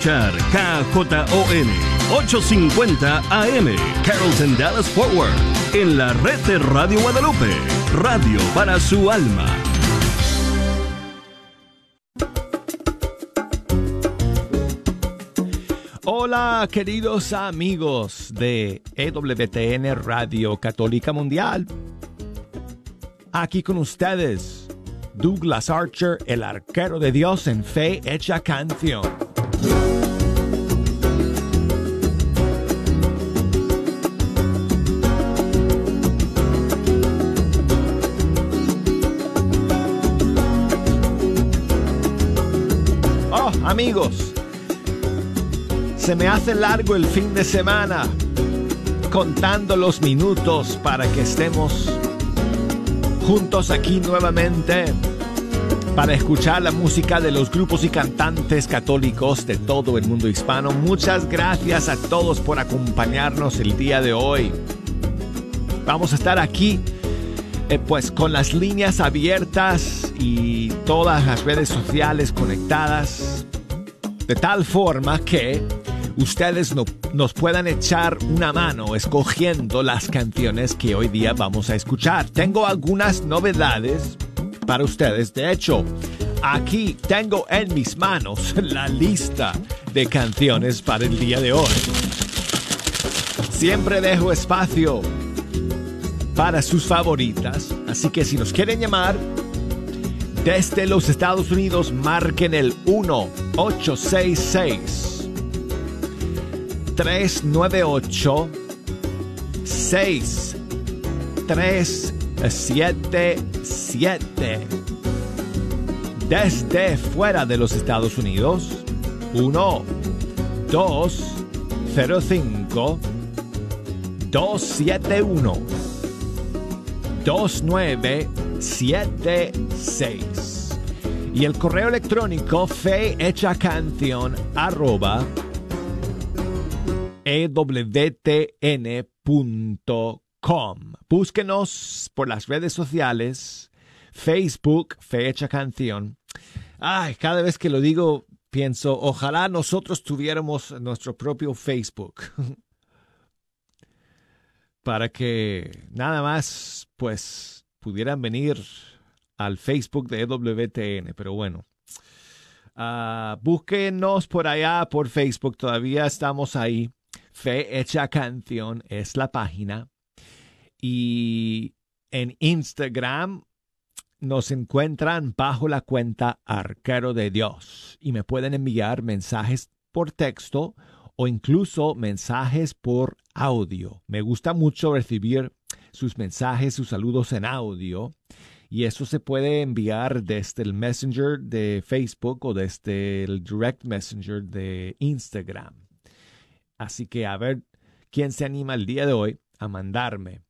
KJON 850 AM Carrollton Dallas Forward en la red de Radio Guadalupe, radio para su alma. Hola queridos amigos de EWTN Radio Católica Mundial. Aquí con ustedes, Douglas Archer, el arquero de Dios en fe hecha canción. Amigos, se me hace largo el fin de semana contando los minutos para que estemos juntos aquí nuevamente para escuchar la música de los grupos y cantantes católicos de todo el mundo hispano. Muchas gracias a todos por acompañarnos el día de hoy. Vamos a estar aquí eh, pues con las líneas abiertas y todas las redes sociales conectadas de tal forma que ustedes nos puedan echar una mano escogiendo las canciones que hoy día vamos a escuchar. Tengo algunas novedades para ustedes. De hecho, aquí tengo en mis manos la lista de canciones para el día de hoy. Siempre dejo espacio para sus favoritas, así que si nos quieren llamar desde los Estados Unidos, marquen el 1-866 398 6377 7. Desde fuera de los Estados Unidos, 1 2 0 5 271 2976 y el correo electrónico fe hecha canción arroba ewtn.com Búsquenos por las redes sociales, Facebook, Fecha Canción. Ay, cada vez que lo digo, pienso, ojalá nosotros tuviéramos nuestro propio Facebook. Para que nada más, pues, pudieran venir al Facebook de EWTN. Pero bueno, uh, búsquenos por allá, por Facebook. Todavía estamos ahí. Fe Hecha Canción es la página. Y en Instagram nos encuentran bajo la cuenta Arquero de Dios y me pueden enviar mensajes por texto o incluso mensajes por audio. Me gusta mucho recibir sus mensajes, sus saludos en audio y eso se puede enviar desde el Messenger de Facebook o desde el Direct Messenger de Instagram. Así que a ver quién se anima el día de hoy a mandarme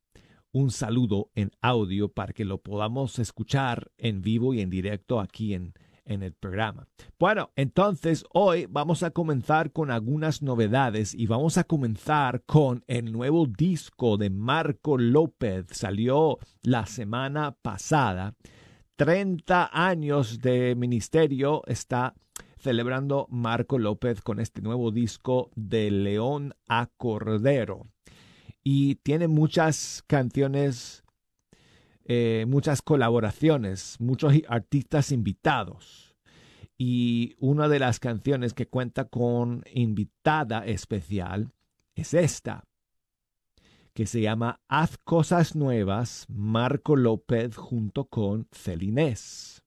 un saludo en audio para que lo podamos escuchar en vivo y en directo aquí en, en el programa. Bueno, entonces hoy vamos a comenzar con algunas novedades y vamos a comenzar con el nuevo disco de Marco López. Salió la semana pasada. 30 años de ministerio está celebrando Marco López con este nuevo disco de León a Cordero y tiene muchas canciones, eh, muchas colaboraciones, muchos artistas invitados. Y una de las canciones que cuenta con invitada especial es esta, que se llama Haz Cosas Nuevas, Marco López junto con Celinés.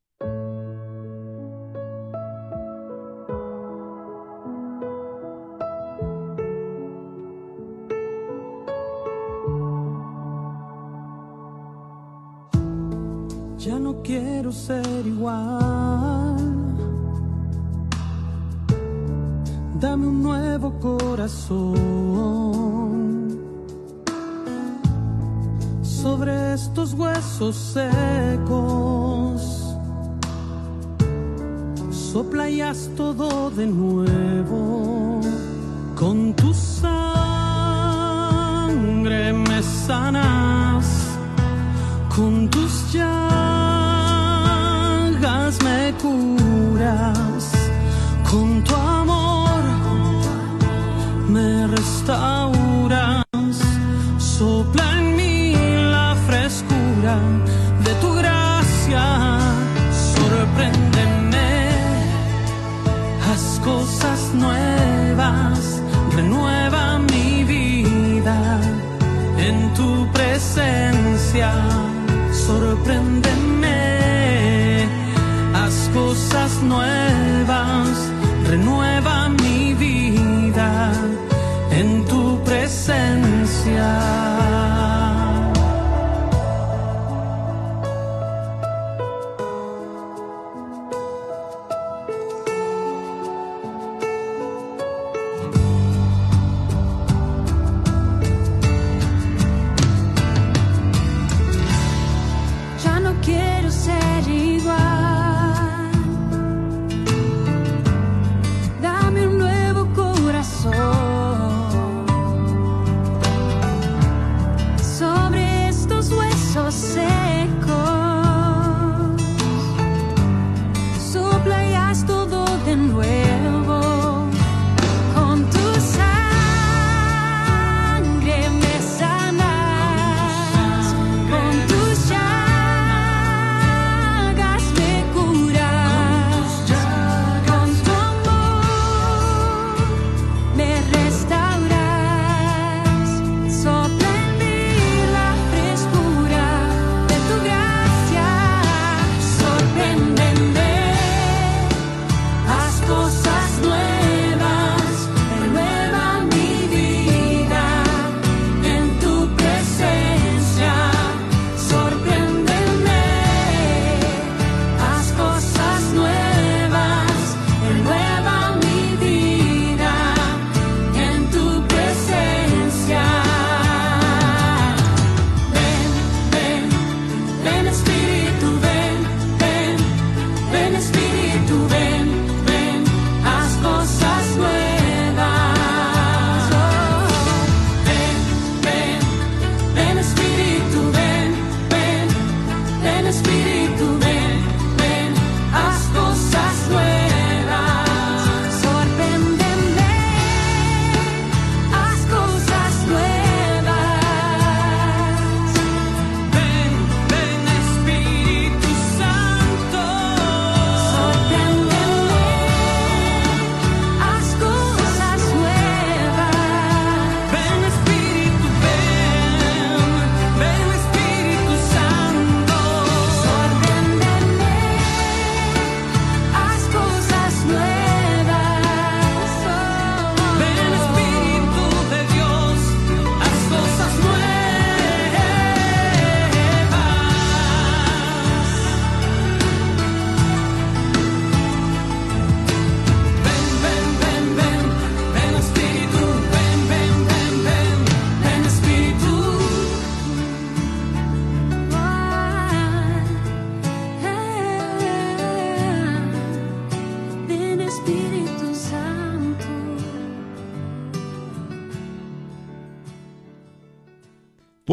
Quiero ser igual. Dame un nuevo corazón. Sobre estos huesos secos. Sopla y haz todo de nuevo. Con tu sangre me sanas. Con tus llaves curas, con tu amor me restauras, sopla en mí la frescura de tu gracia, sorpréndeme, haz cosas nuevas, renueva mi vida en tu presencia, sorpréndeme cosas nuevas,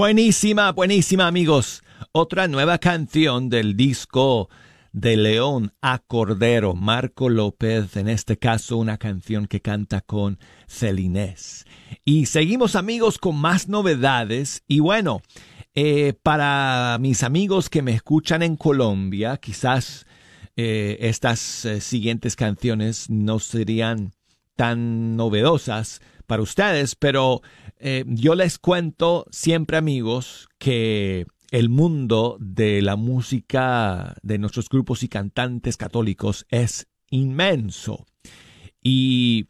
Buenísima, buenísima amigos. Otra nueva canción del disco de León a Cordero, Marco López, en este caso una canción que canta con Celinés. Y seguimos amigos con más novedades y bueno, eh, para mis amigos que me escuchan en Colombia, quizás eh, estas eh, siguientes canciones no serían tan novedosas para ustedes, pero eh, yo les cuento siempre amigos que el mundo de la música de nuestros grupos y cantantes católicos es inmenso. Y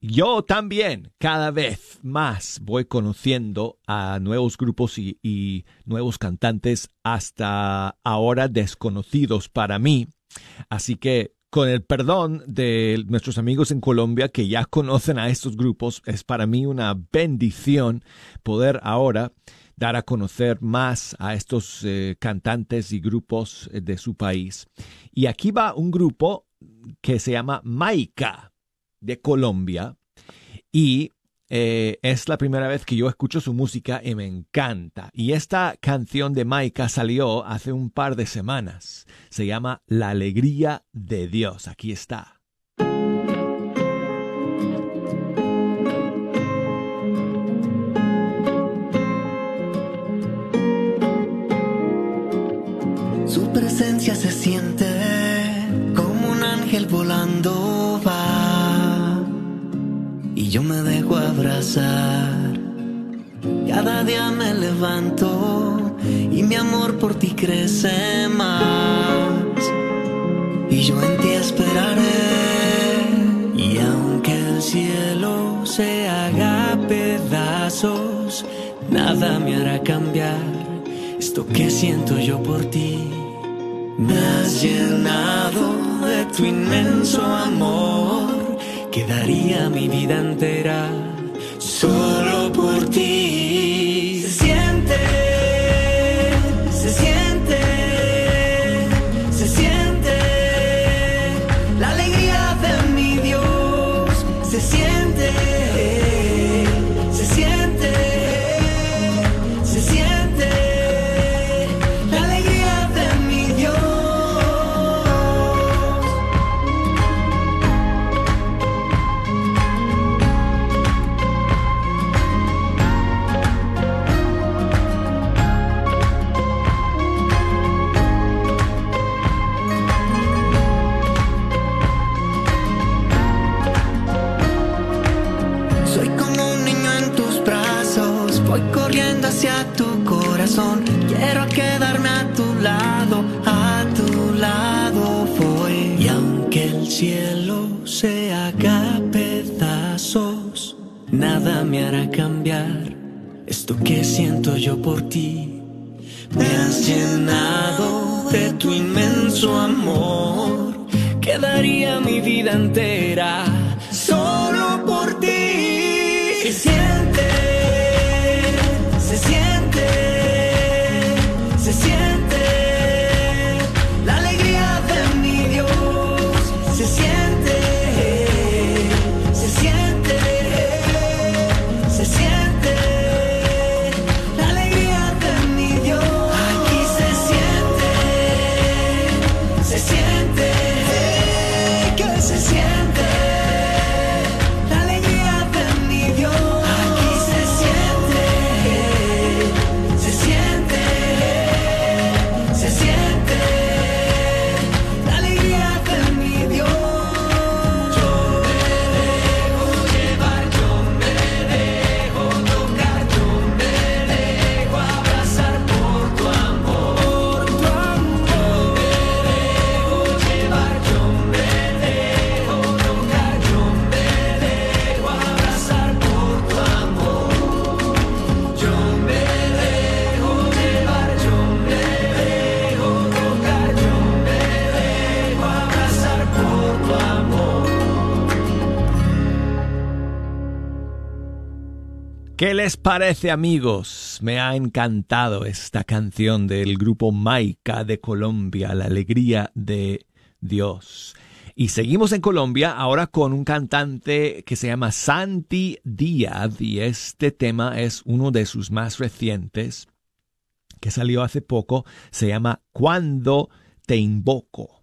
yo también cada vez más voy conociendo a nuevos grupos y, y, nuevos cantantes hasta ahora desconocidos para mí. Así que con el perdón de nuestros amigos en Colombia que ya conocen a estos grupos, es para mí una bendición poder ahora dar a conocer más a estos eh, cantantes y grupos eh, de su país. Y aquí va un grupo que se llama Maika de Colombia y eh, es la primera vez que yo escucho su música y me encanta. Y esta canción de Maika salió hace un par de semanas. Se llama La Alegría de Dios. Aquí está. Yo me dejo abrazar. Cada día me levanto y mi amor por ti crece más. Y yo en ti esperaré. Y aunque el cielo se haga pedazos, nada me hará cambiar esto que siento yo por ti. Me has llenado de tu inmenso amor que daría mi vida entera solo por ti. Yo por ti. ¿Qué les parece amigos? Me ha encantado esta canción del grupo Maica de Colombia, La Alegría de Dios. Y seguimos en Colombia ahora con un cantante que se llama Santi Díaz y este tema es uno de sus más recientes que salió hace poco, se llama Cuando te invoco.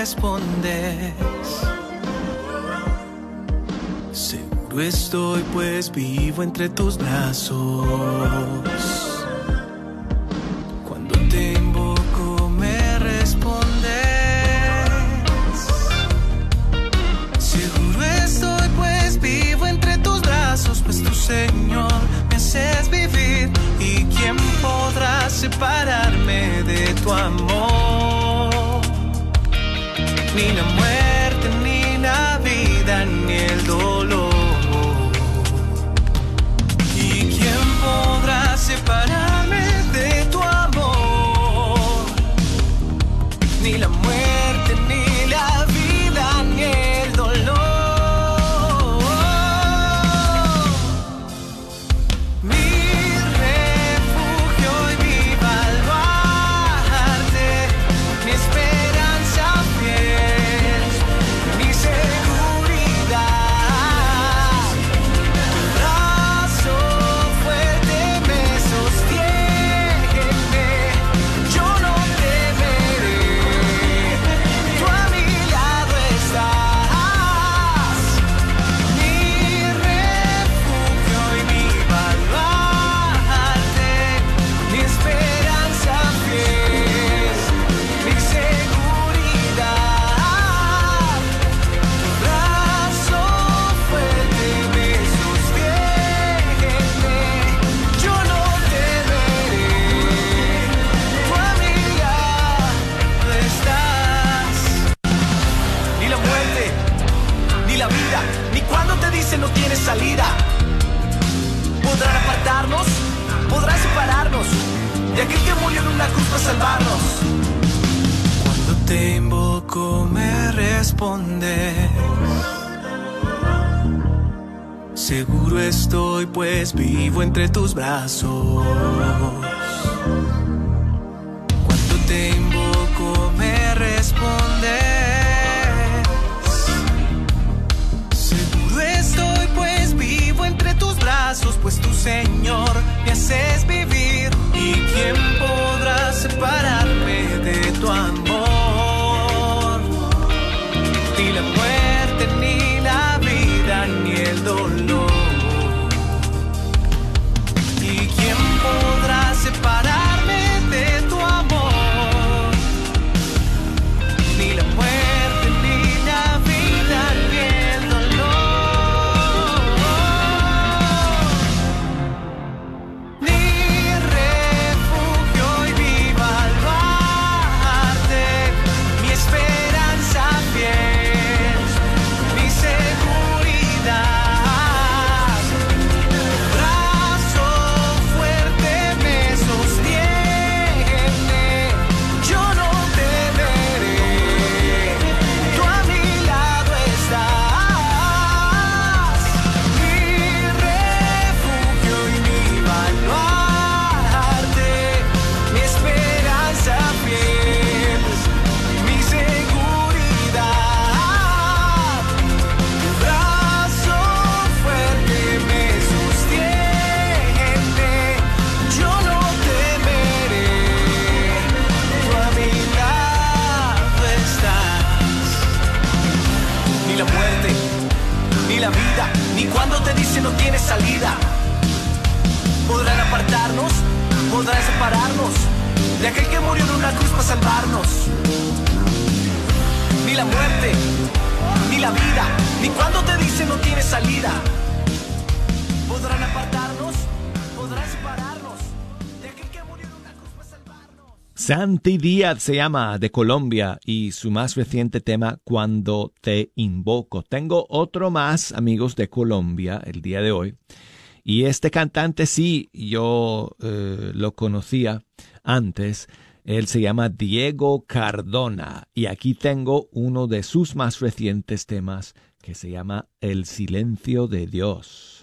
Respondes. Seguro estoy pues vivo entre tus brazos. Cuando te invoco me respondes. Seguro estoy pues vivo entre tus brazos, pues tu Señor me haces vivir. ¿Y quién podrá separarme de tu amor? Ni la muerte, Santi Díaz se llama de Colombia y su más reciente tema Cuando te invoco. Tengo otro más, amigos de Colombia, el día de hoy. Y este cantante sí, yo eh, lo conocía antes. Él se llama Diego Cardona y aquí tengo uno de sus más recientes temas que se llama El silencio de Dios.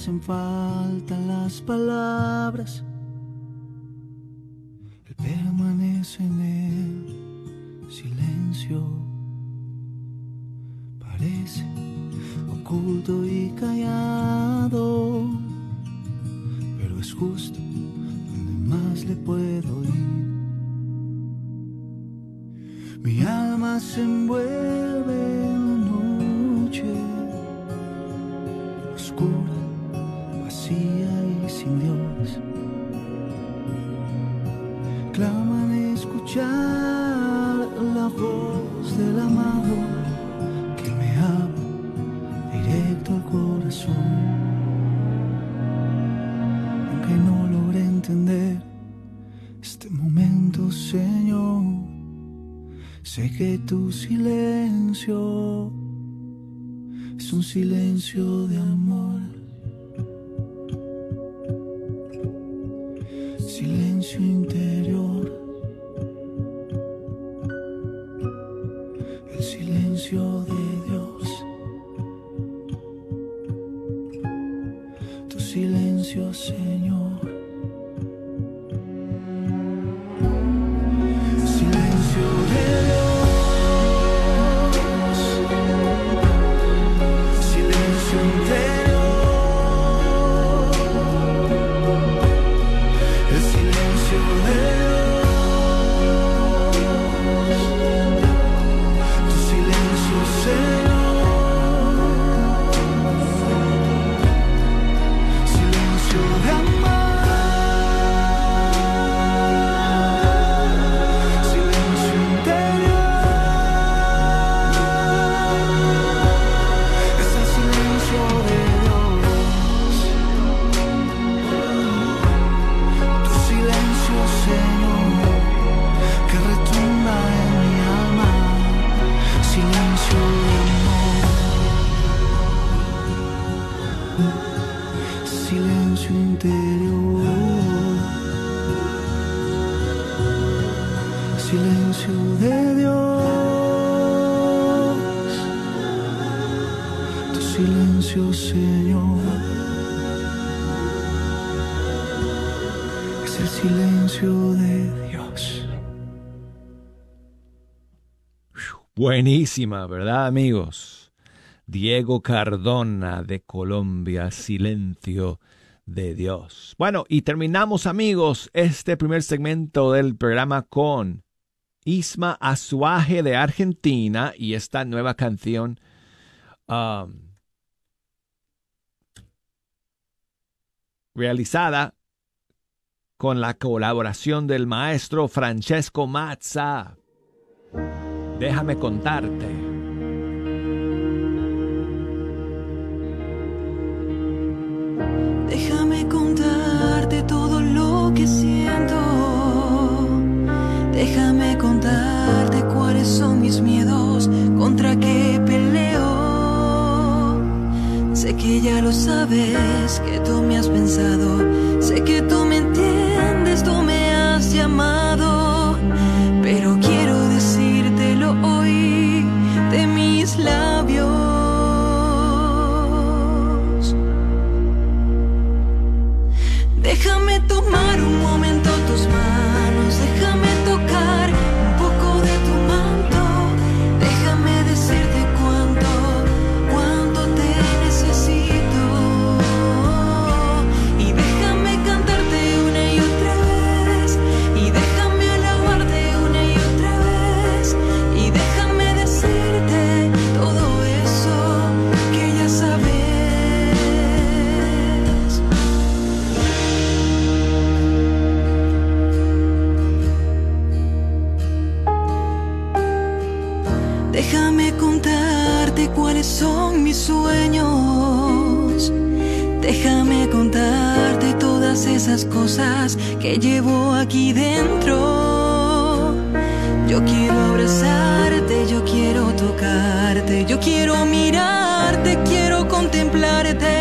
hacen falta las palabras, él permanece en el silencio. Buenísima, ¿verdad, amigos? Diego Cardona de Colombia, Silencio de Dios. Bueno, y terminamos, amigos, este primer segmento del programa con Isma Azuaje de Argentina y esta nueva canción. um, realizada con la colaboración del maestro Francesco Mazza. Déjame contarte. Déjame contarte todo lo que siento. Déjame contarte cuáles son mis miedos, contra qué peleo. Sé que ya lo sabes, que tú me has pensado. Sé que tú me entiendes, yo quiero mirarte, quiero contemplarte.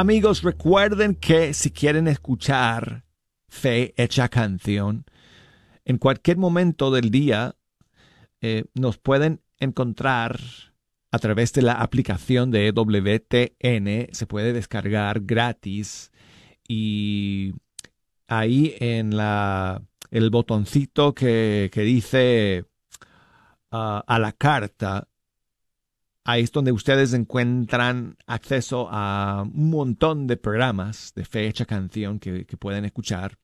Amigos, recuerden que si quieren escuchar Fe Hecha Canción, en cualquier momento del día eh, nos pueden encontrar a través de la aplicación de WTN. Se puede descargar gratis y ahí en la, el botoncito que, que dice ah, a la carta, Ahí es donde ustedes encuentran acceso a un montón de programas de fecha canción que, pueden escuchar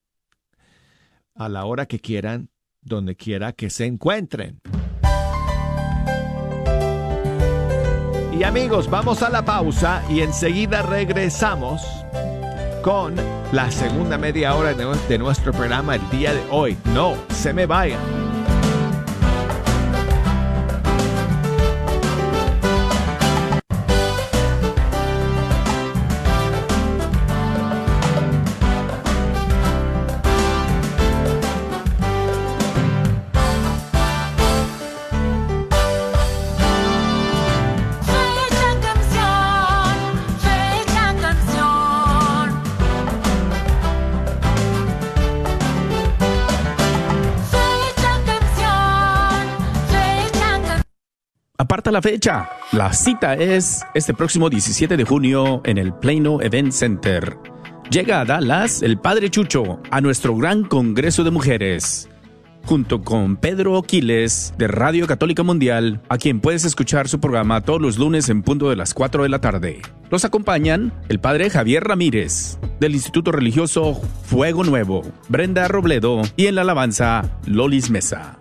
a la hora que quieran, donde quiera que se encuentren. Y amigos, vamos a la pausa y enseguida regresamos con la segunda media hora de nuestro programa el día de hoy. No se me vayan. La fecha. La cita es este próximo 17 de junio en el Plano Event Center. Llega a Dallas el Padre Chucho a nuestro gran Congreso de Mujeres, junto con Pedro Aquiles de Radio Católica Mundial, a quien puedes escuchar su programa todos los lunes en punto de las 4 de la tarde. Los acompañan el Padre Javier Ramírez, del Instituto Religioso Fuego Nuevo, Brenda Robledo y en la alabanza Lolis Mesa.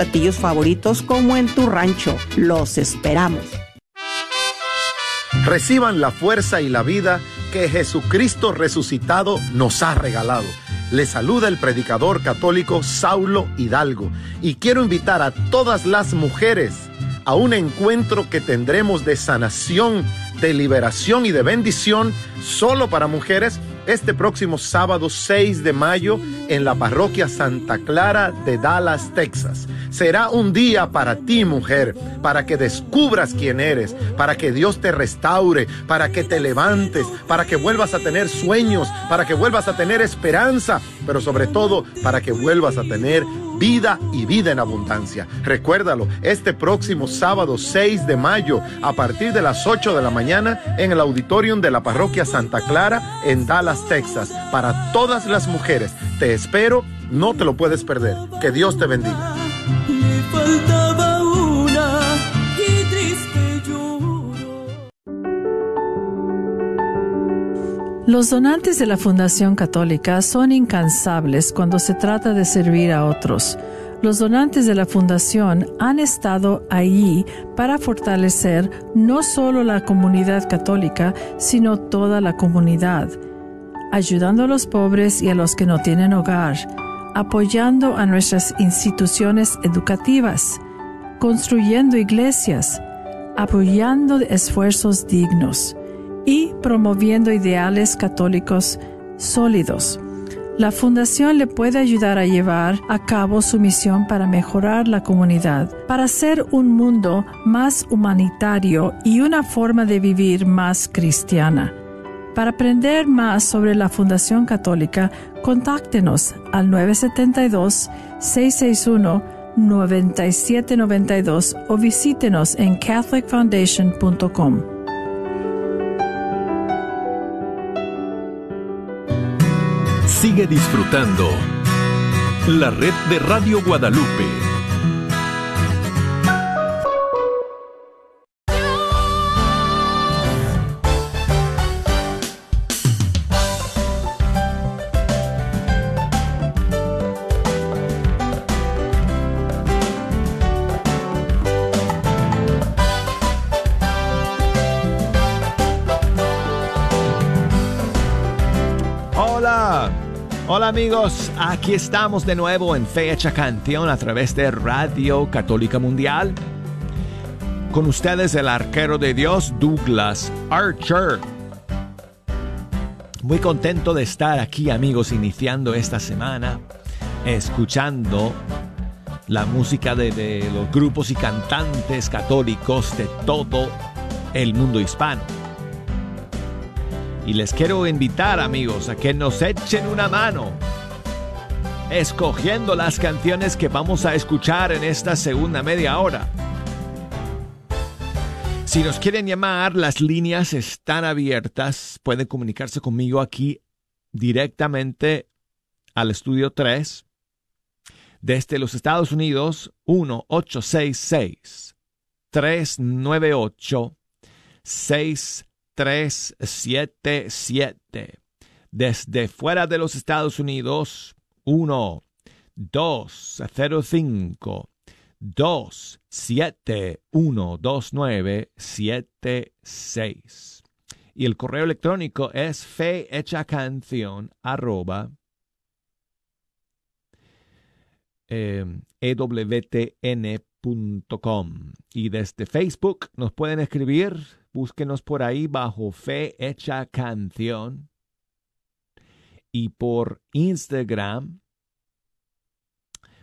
platillos favoritos como en tu rancho. Los esperamos. Reciban la fuerza y la vida que Jesucristo resucitado nos ha regalado. Le saluda el predicador católico Saulo Hidalgo y quiero invitar a todas las mujeres a un encuentro que tendremos de sanación, de liberación y de bendición solo para mujeres este próximo sábado 6 de mayo en la parroquia Santa Clara de Dallas, Texas. Será un día para ti, mujer, para que descubras quién eres, para que Dios te restaure, para que te levantes, para que vuelvas a tener sueños, para que vuelvas a tener esperanza, pero sobre todo para que vuelvas a tener vida y vida en abundancia. Recuérdalo, este próximo sábado 6 de mayo, a partir de las 8 de la mañana, en el auditorium de la parroquia Santa Clara, en Dallas, Texas, para todas las mujeres. Te espero, no te lo puedes perder. Que Dios te bendiga. Los donantes de la Fundación Católica son incansables cuando se trata de servir a otros. Los donantes de la Fundación han estado allí para fortalecer no solo la comunidad católica, sino toda la comunidad, ayudando a los pobres y a los que no tienen hogar apoyando a nuestras instituciones educativas, construyendo iglesias, apoyando esfuerzos dignos y promoviendo ideales católicos sólidos. La Fundación le puede ayudar a llevar a cabo su misión para mejorar la comunidad, para hacer un mundo más humanitario y una forma de vivir más cristiana. Para aprender más sobre la Fundación Católica, contáctenos al 972-661-9792 o visítenos en catholicfoundation.com. Disfrutando la red de Radio Guadalupe amigos, aquí estamos de nuevo en Fecha Canción a través de Radio Católica Mundial. Con ustedes el arquero de Dios Douglas Archer. Muy contento de estar aquí amigos iniciando esta semana, escuchando la música de, de los grupos y cantantes católicos de todo el mundo hispano. Y les quiero invitar amigos a que nos echen una mano escogiendo las canciones que vamos a escuchar en esta segunda media hora. Si nos quieren llamar, las líneas están abiertas. Pueden comunicarse conmigo aquí directamente al estudio 3 desde los Estados Unidos 1-866 398 6377 desde fuera de los Estados Unidos 1 205 2 7 1 2 9 7 6 y el correo electrónico es fehechacanción arroba eh, y desde Facebook nos pueden escribir búsquenos por ahí bajo Fe Hecha Canción y por Instagram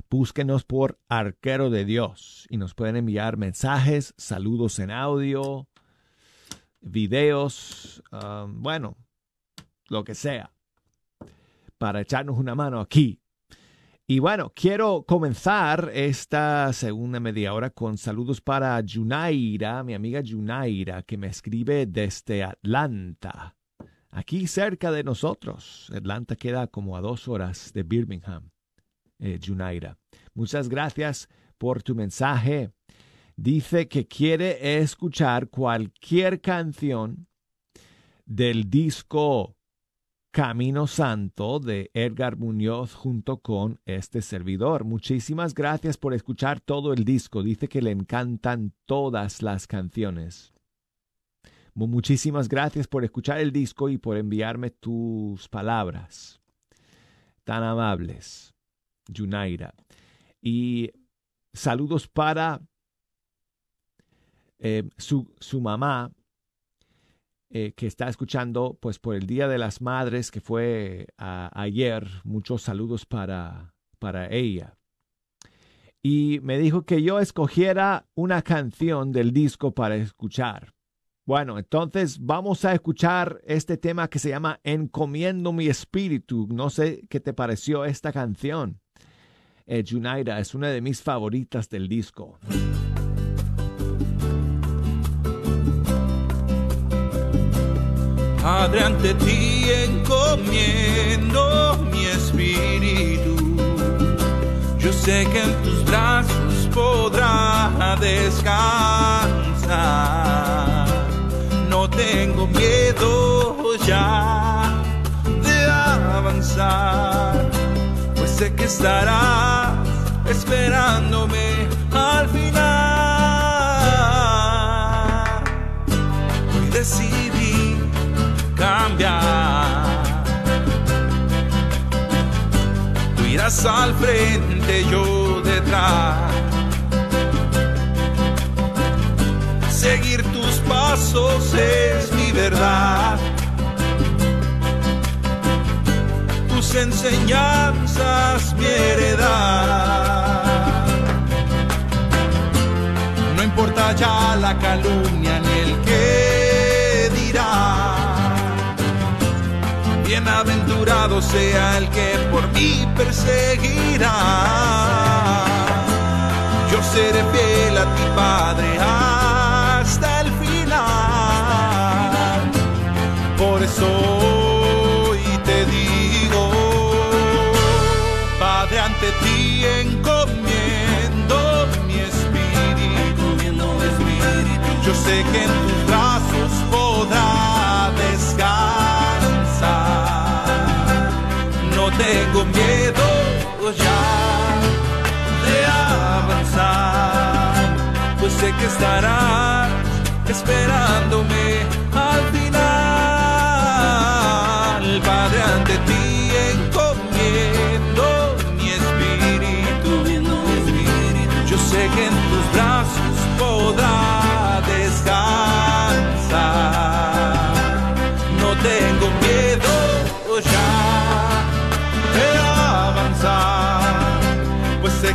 búsquenos por Arquero de Dios y nos pueden enviar mensajes, saludos en audio, videos, um, bueno, lo que sea, para echarnos una mano aquí. Y bueno, quiero comenzar esta segunda media hora con saludos para Junaira, mi amiga Junaira, que me escribe desde Atlanta, aquí cerca de nosotros. Atlanta queda como a dos horas de Birmingham eh, Junaira. Muchas gracias por tu mensaje. Dice que quiere escuchar cualquier canción del disco Camino Santo de Edgar Muñoz junto con este servidor. Muchísimas gracias por escuchar todo el disco. Dice que le encantan todas las canciones. Muchísimas gracias por escuchar el disco y por enviarme tus palabras tan amables. Junaira. Y saludos para eh, su, su, mamá, eh, que está escuchando, pues por el Día de las Madres, que fue ayer. Muchos saludos para, para ella. Y me dijo que yo escogiera una canción del disco para escuchar. Bueno, entonces vamos a escuchar este tema que se llama Encomiendo mi espíritu. No sé qué te pareció esta canción eh, es una de mis favoritas del disco. Padre, ante ti encomiendo mi espíritu. Yo sé que en tus brazos podrá descansar. No tengo miedo ya de avanzar sé que estarás esperándome cambiar. Tú irás al frente, yo detrás. Seguir tus pasos es mi verdad enseñanzas mi heredad. No importa ya la calumnia ni el que dirá. Bienaventurado sea el que por mí perseguirá. Yo seré fiel a ti, Padre, hasta el final. Por eso ante ti encomiendo mi espíritu. Yo sé que en tus brazos podrá tengo miedo ya de avanzar, pues sé que estarás esperándome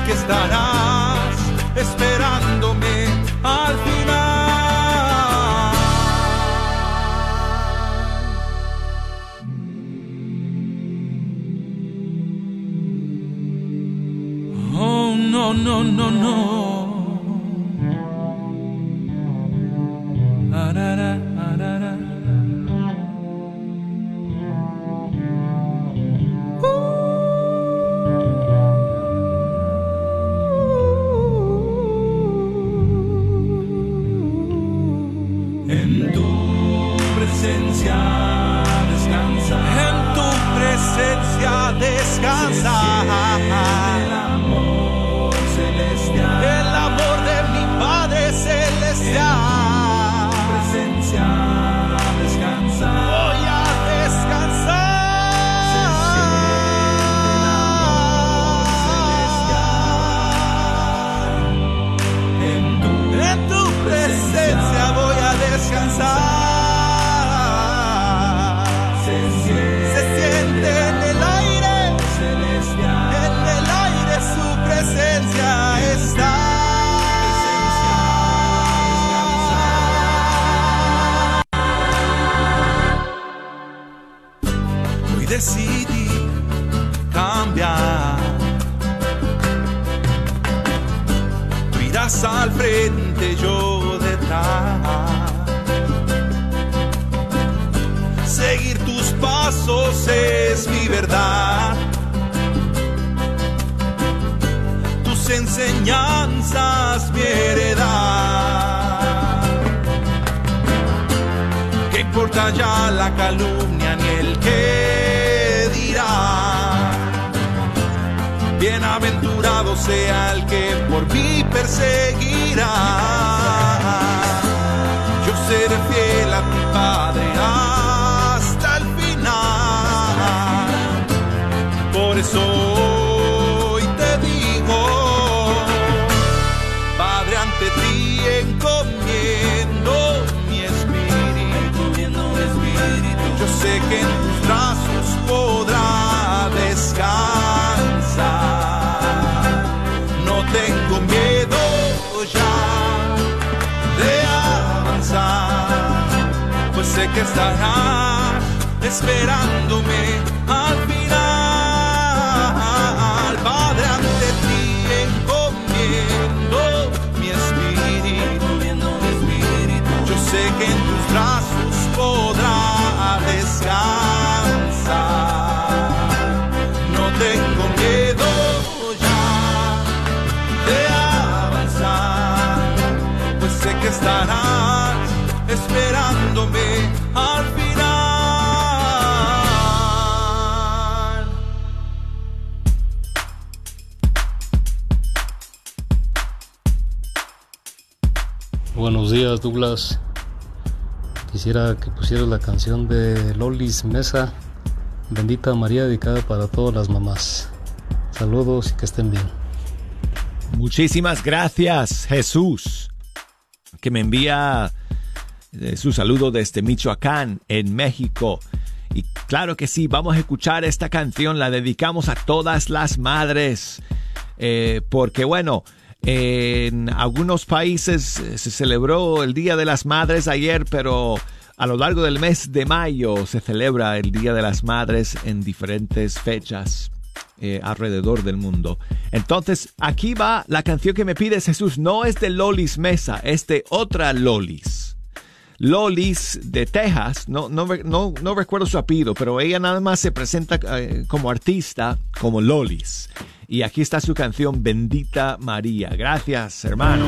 que estarás Al frente, yo detrás. Seguir tus pasos es mi verdad. Tus enseñanzas mi heredad. ¿Qué importa ya la calumnia ni el que Bienaventurado sea el que por mí perseguirá. Yo seré fiel a mi Padre pues sé que estarás esperándome al días, Douglas. Quisiera que pusieras la canción de Lolis Mesa, Bendita María, dedicada para todas las mamás. Saludos y que estén bien. Muchísimas gracias, Jesús, que me envía eh, su saludo desde Michoacán, en México. Y claro que sí, vamos a escuchar esta canción, la dedicamos a todas las madres, eh, porque bueno, en algunos países eh, se celebró el Día de las Madres ayer, pero a lo largo del mes de mayo se celebra el Día de las Madres en diferentes fechas eh, alrededor del mundo. Entonces, aquí va la canción que me pides Jesús. No es de Lolis Mesa, es de otra Lolis. Lolis de Texas, no, no, no, no recuerdo su apellido, pero ella nada más se presenta eh, como artista, como Lolis. Y aquí está su canción Bendita María. Gracias, hermano.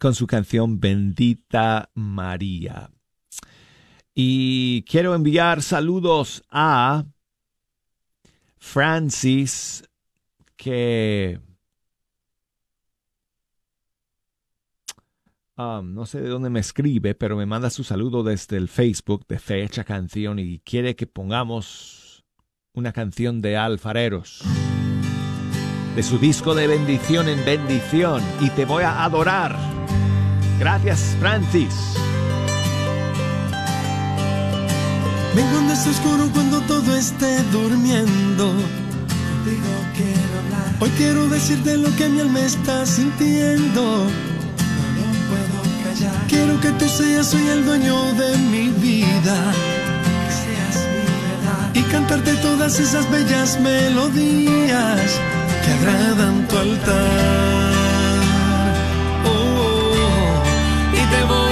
Con su canción Bendita María. Y quiero enviar saludos a Francis, que um, no sé de dónde me escribe, pero me manda su saludo desde el Facebook de Fecha Canción y quiere que pongamos una canción de alfareros de su disco de bendición en bendición y te voy a adorar. Gracias, Francis. Ven donde es oscuro cuando todo esté durmiendo. Hoy quiero decirte lo que mi alma está sintiendo. No lo puedo callar. Quiero que tú seas hoy el dueño de mi vida. Seas mi verdad. Y cantarte todas esas bellas melodías que agradan tu altar. Oh, oh, oh, y te voy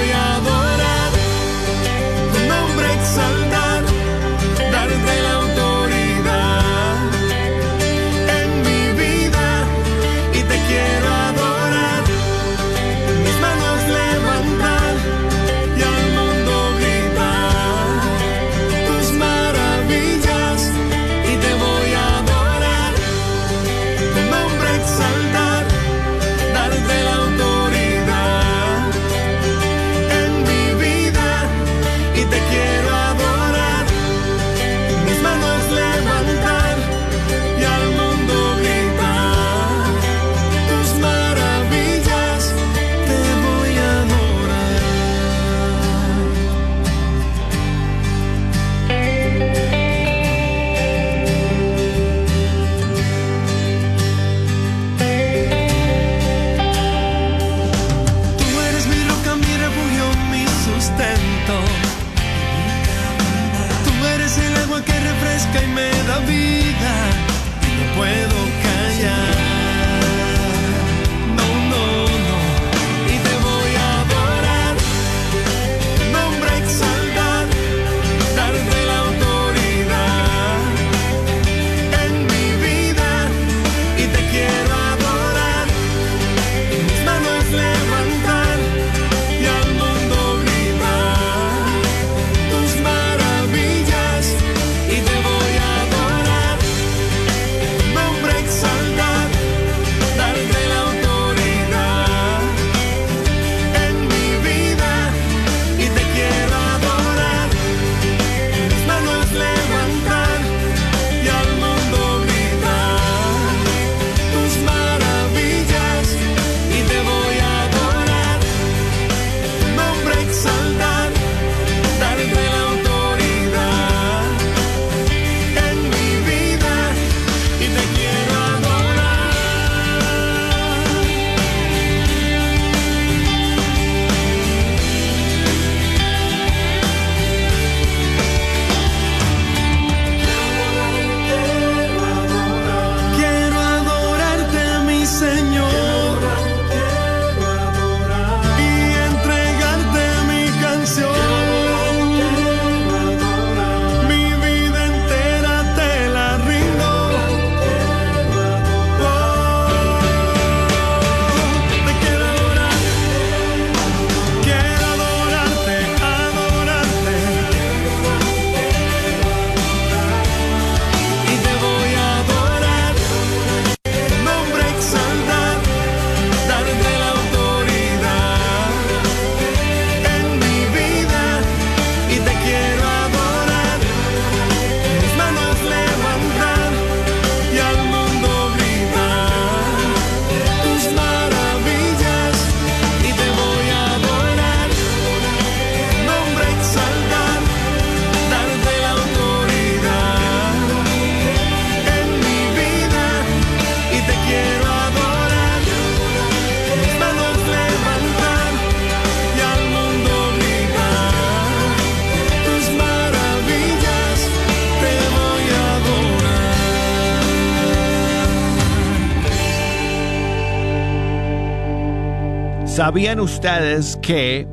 ¿Sabían ustedes que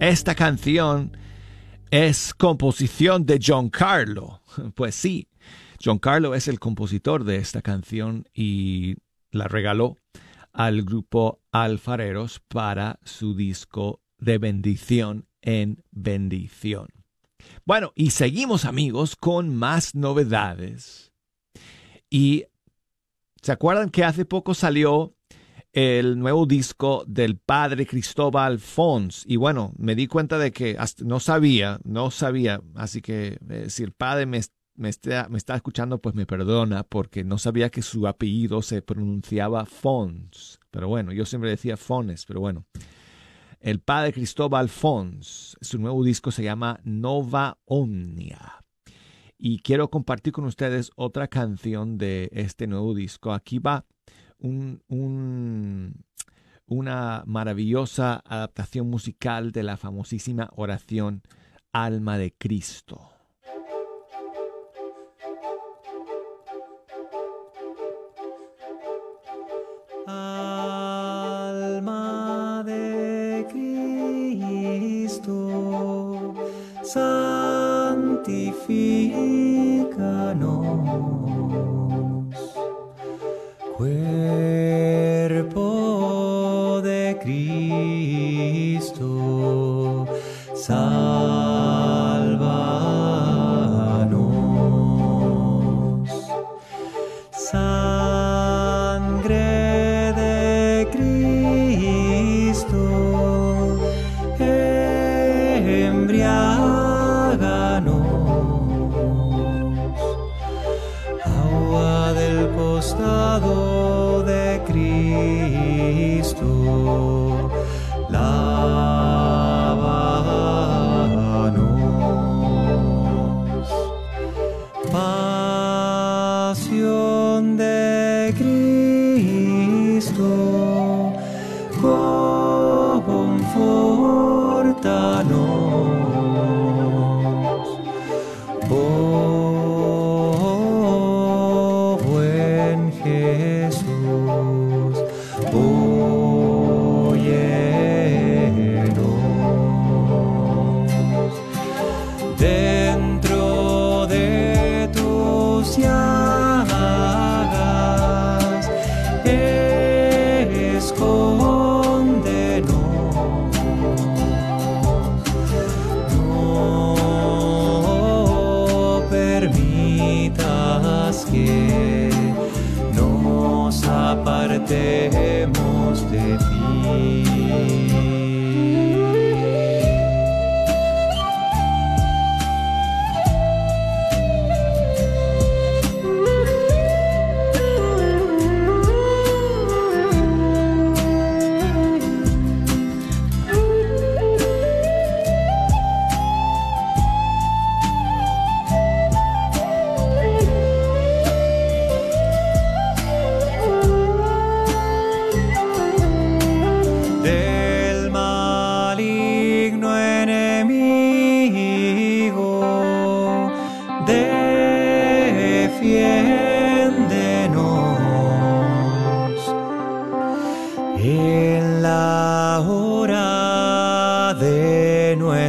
esta canción es composición de John Carlo? Pues sí, John Carlo es el compositor de esta canción y la regaló al grupo Alfareros para su disco de bendición en bendición. Bueno, y seguimos amigos con más novedades. Y se acuerdan que hace poco salió el nuevo disco del padre Cristóbal Fons? Y bueno, me di cuenta de que no sabía, no sabía, así que eh, si el padre me, me, está, me está escuchando, pues me perdona porque no sabía que su apellido se pronunciaba Fons. Pero bueno, yo siempre decía Fones, pero bueno el padre Cristóbal Fons. Su nuevo disco se llama Nova Omnia. Y quiero compartir con ustedes otra canción de este nuevo disco. Aquí va un, una maravillosa adaptación musical de la famosísima oración Alma de Cristo.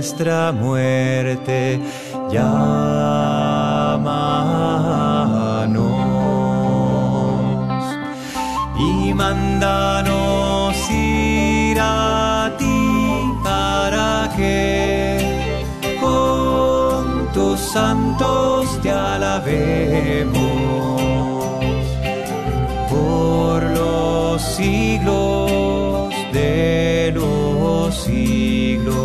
nuestra muerte. Llámanos y mándanos ir a ti para que con tus santos te alabemos por los siglos de los siglos.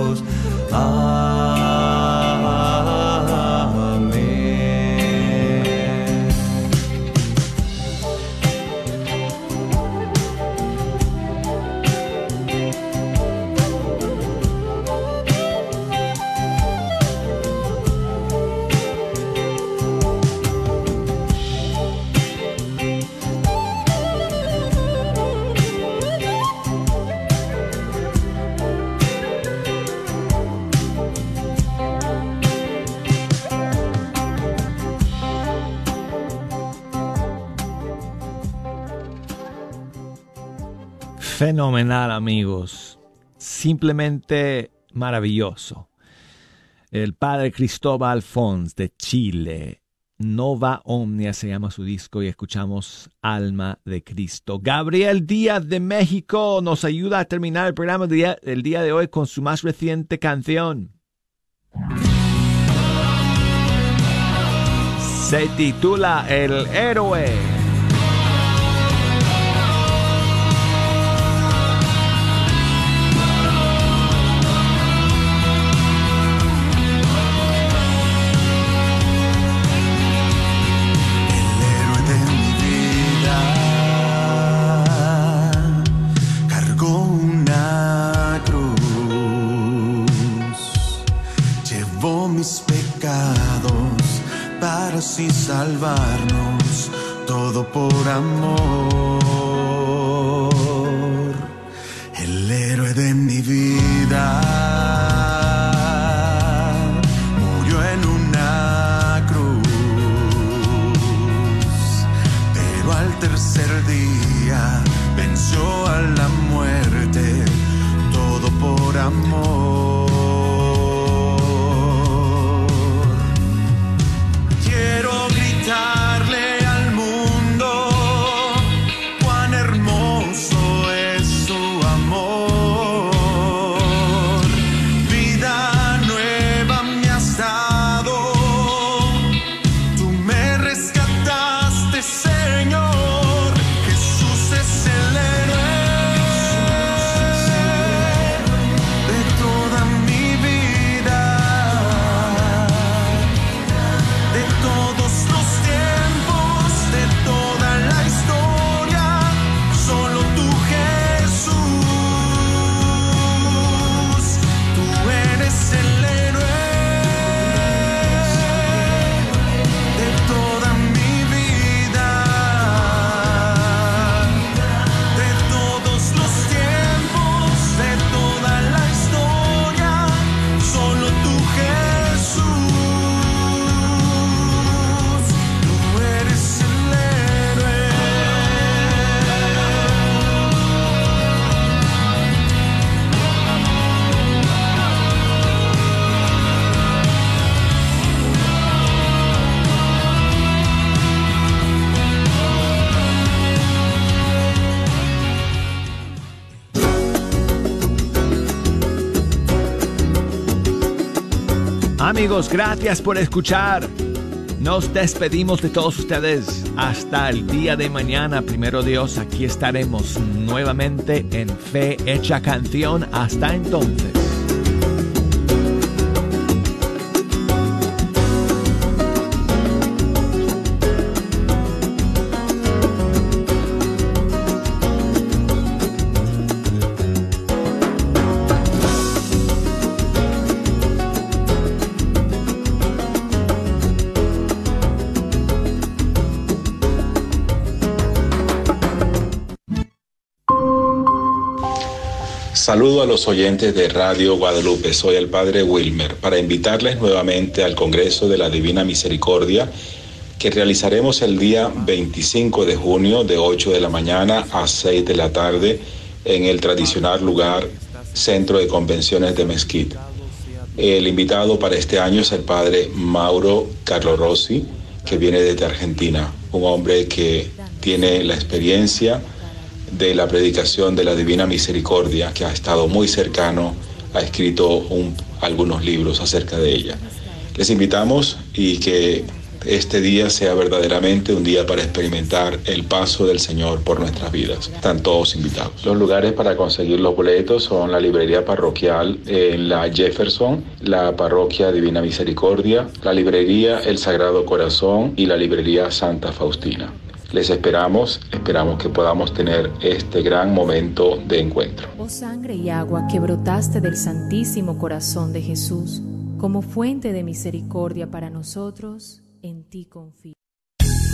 Ah. Fenomenal, amigos. Simplemente maravilloso. El padre Cristóbal Fons de Chile Nova Omnia se llama su disco y escuchamos Alma de Cristo. Gabriel Díaz de México nos ayuda a terminar el programa del día, de hoy con su más reciente canción. Se titula El héroe Amigos, gracias por escuchar. Nos despedimos de todos ustedes. Hasta el día de mañana, primero Dios, aquí estaremos nuevamente en Fe Hecha Canción. Hasta entonces. Los oyentes de Radio Guadalupe. Soy el Padre Wilmer para invitarles nuevamente al Congreso de la Divina Misericordia que realizaremos el día 25 de junio de 8 de la mañana a 6 de la tarde en el tradicional lugar Centro de Convenciones de Mezquite. El invitado para este año es el Padre Mauro Carlo Rossi, que viene desde Argentina, un hombre que tiene la experiencia de la predicación de la Divina Misericordia, que ha estado muy cercano, ha escrito un- algunos libros acerca de ella. Les invitamos y que este día sea verdaderamente un día para experimentar el paso del Señor por nuestras vidas. Están todos invitados. Los lugares para conseguir los boletos son la librería parroquial en la Jefferson, la parroquia Divina Misericordia, la librería El Sagrado Corazón y la librería Santa Faustina. Les esperamos, esperamos que podamos tener este gran momento de encuentro. Oh sangre y agua que brotaste del Santísimo Corazón de Jesús, como fuente de misericordia para nosotros, en ti confío.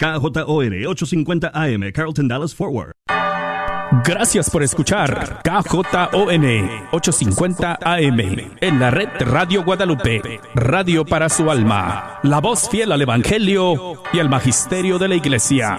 KJOR 850 AM, Carlton Dallas Forward. Gracias por escuchar KJON 850 AM en la red Radio Guadalupe, radio para su alma, la voz fiel al Evangelio y al Magisterio de la Iglesia.